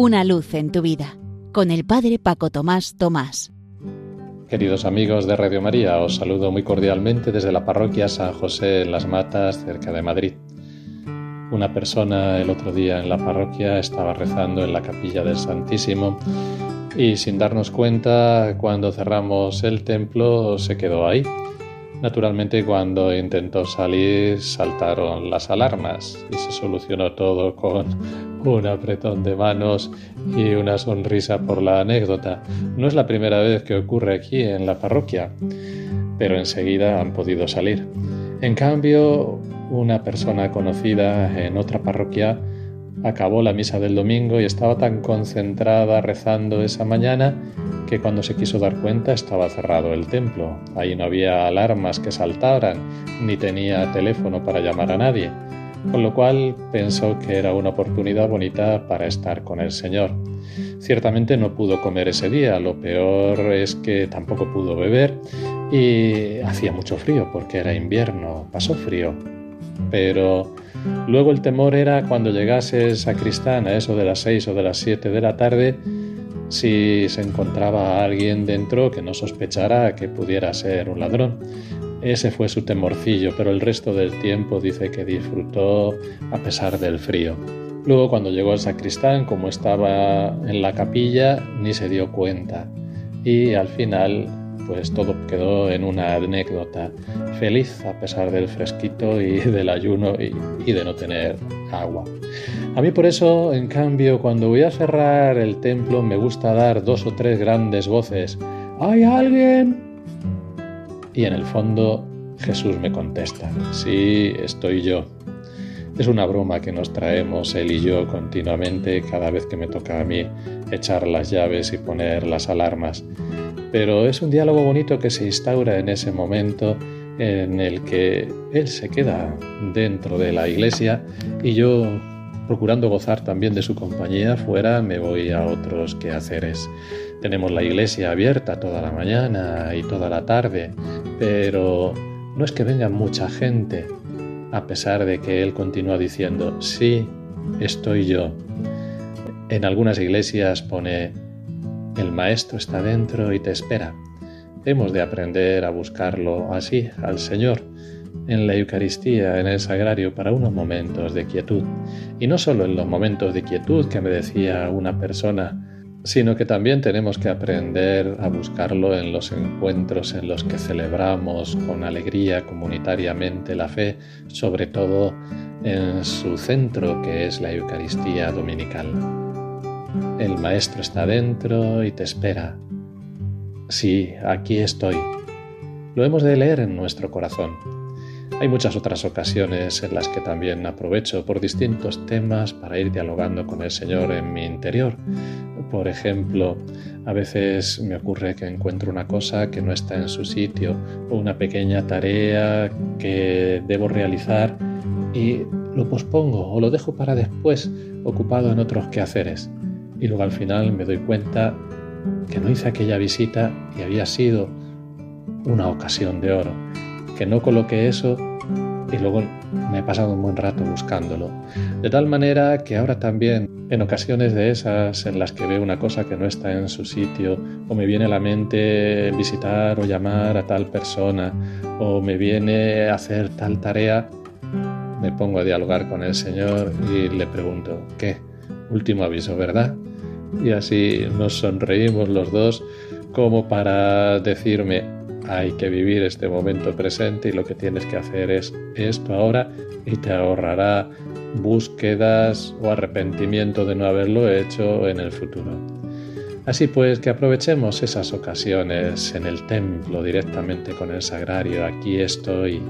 Una luz en tu vida con el Padre Paco Tomás Tomás. Queridos amigos de Radio María, os saludo muy cordialmente desde la parroquia San José en Las Matas, cerca de Madrid. Una persona el otro día en la parroquia estaba rezando en la capilla del Santísimo y sin darnos cuenta, cuando cerramos el templo, se quedó ahí. Naturalmente cuando intentó salir saltaron las alarmas y se solucionó todo con un apretón de manos y una sonrisa por la anécdota. No es la primera vez que ocurre aquí en la parroquia, pero enseguida han podido salir. En cambio, una persona conocida en otra parroquia acabó la misa del domingo y estaba tan concentrada rezando esa mañana que cuando se quiso dar cuenta estaba cerrado el templo. Ahí no había alarmas que saltaran, ni tenía teléfono para llamar a nadie, con lo cual pensó que era una oportunidad bonita para estar con el Señor. Ciertamente no pudo comer ese día, lo peor es que tampoco pudo beber y hacía mucho frío porque era invierno, pasó frío. Pero Luego el temor era cuando llegase el sacristán a eso de las seis o de las siete de la tarde, si se encontraba alguien dentro que no sospechara que pudiera ser un ladrón. Ese fue su temorcillo, pero el resto del tiempo dice que disfrutó a pesar del frío. Luego cuando llegó el sacristán, como estaba en la capilla, ni se dio cuenta. Y al final pues todo quedó en una anécdota feliz a pesar del fresquito y del ayuno y, de no tener agua. A mí por eso, en cambio, cuando voy a cerrar el templo me gusta dar dos o tres grandes voces. ¿Hay alguien? Y en el fondo Jesús me contesta, sí, estoy yo. Es una broma que nos traemos él y yo continuamente cada vez que me toca a mí echar las llaves y poner las alarmas pero es un diálogo bonito que se instaura en ese momento en el que él se queda dentro de la iglesia y yo, procurando gozar también de su compañía fuera, me voy a otros quehaceres. Tenemos la iglesia abierta toda la mañana y toda la tarde, pero no es que venga mucha gente, a pesar de que él continúa diciendo, sí, estoy yo. En algunas iglesias pone el Maestro está dentro y te espera. Hemos de aprender a buscarlo así, al Señor, en la Eucaristía, en el Sagrario, para unos momentos de quietud. Y no solo en los momentos de quietud que me decía una persona, sino que también tenemos que aprender a buscarlo en los encuentros en los que celebramos con alegría comunitariamente la fe, sobre todo en su centro que es la Eucaristía Dominical. El Maestro está dentro y te espera. Sí, aquí estoy. Lo hemos de leer en nuestro corazón. Hay muchas otras ocasiones en las que también aprovecho por distintos temas para ir dialogando con el Señor en mi interior. Por ejemplo, a veces me ocurre que encuentro una cosa que no está en su sitio o una pequeña tarea que debo realizar y lo pospongo o lo dejo para después, ocupado en otros quehaceres. Y luego al final me doy cuenta que no hice aquella visita y había sido una ocasión de oro, que no coloqué eso y luego me he pasado un buen rato buscándolo. De tal manera que ahora también, en ocasiones de esas en las que veo una cosa que no está en su sitio, o me viene a la mente visitar o llamar a tal persona, o me viene a hacer tal tarea, me pongo a dialogar con el Señor y le pregunto, ¿qué? Último aviso, ¿verdad? Y así nos sonreímos los dos como para decirme, hay que vivir este momento presente y lo que tienes que hacer es esto ahora y te ahorrará búsquedas o arrepentimiento de no haberlo hecho en el futuro. Así pues, que aprovechemos esas ocasiones en el templo directamente con el sagrario, aquí estoy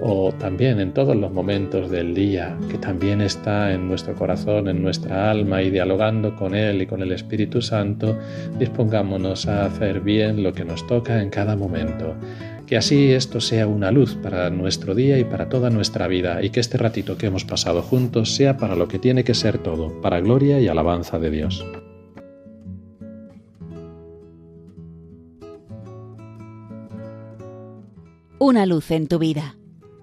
o también en todos los momentos del día, que también está en nuestro corazón, en nuestra alma y dialogando con Él y con el Espíritu Santo, dispongámonos a hacer bien lo que nos toca en cada momento. Que así esto sea una luz para nuestro día y para toda nuestra vida, y que este ratito que hemos pasado juntos sea para lo que tiene que ser todo, para gloria y alabanza de Dios. Una luz en tu vida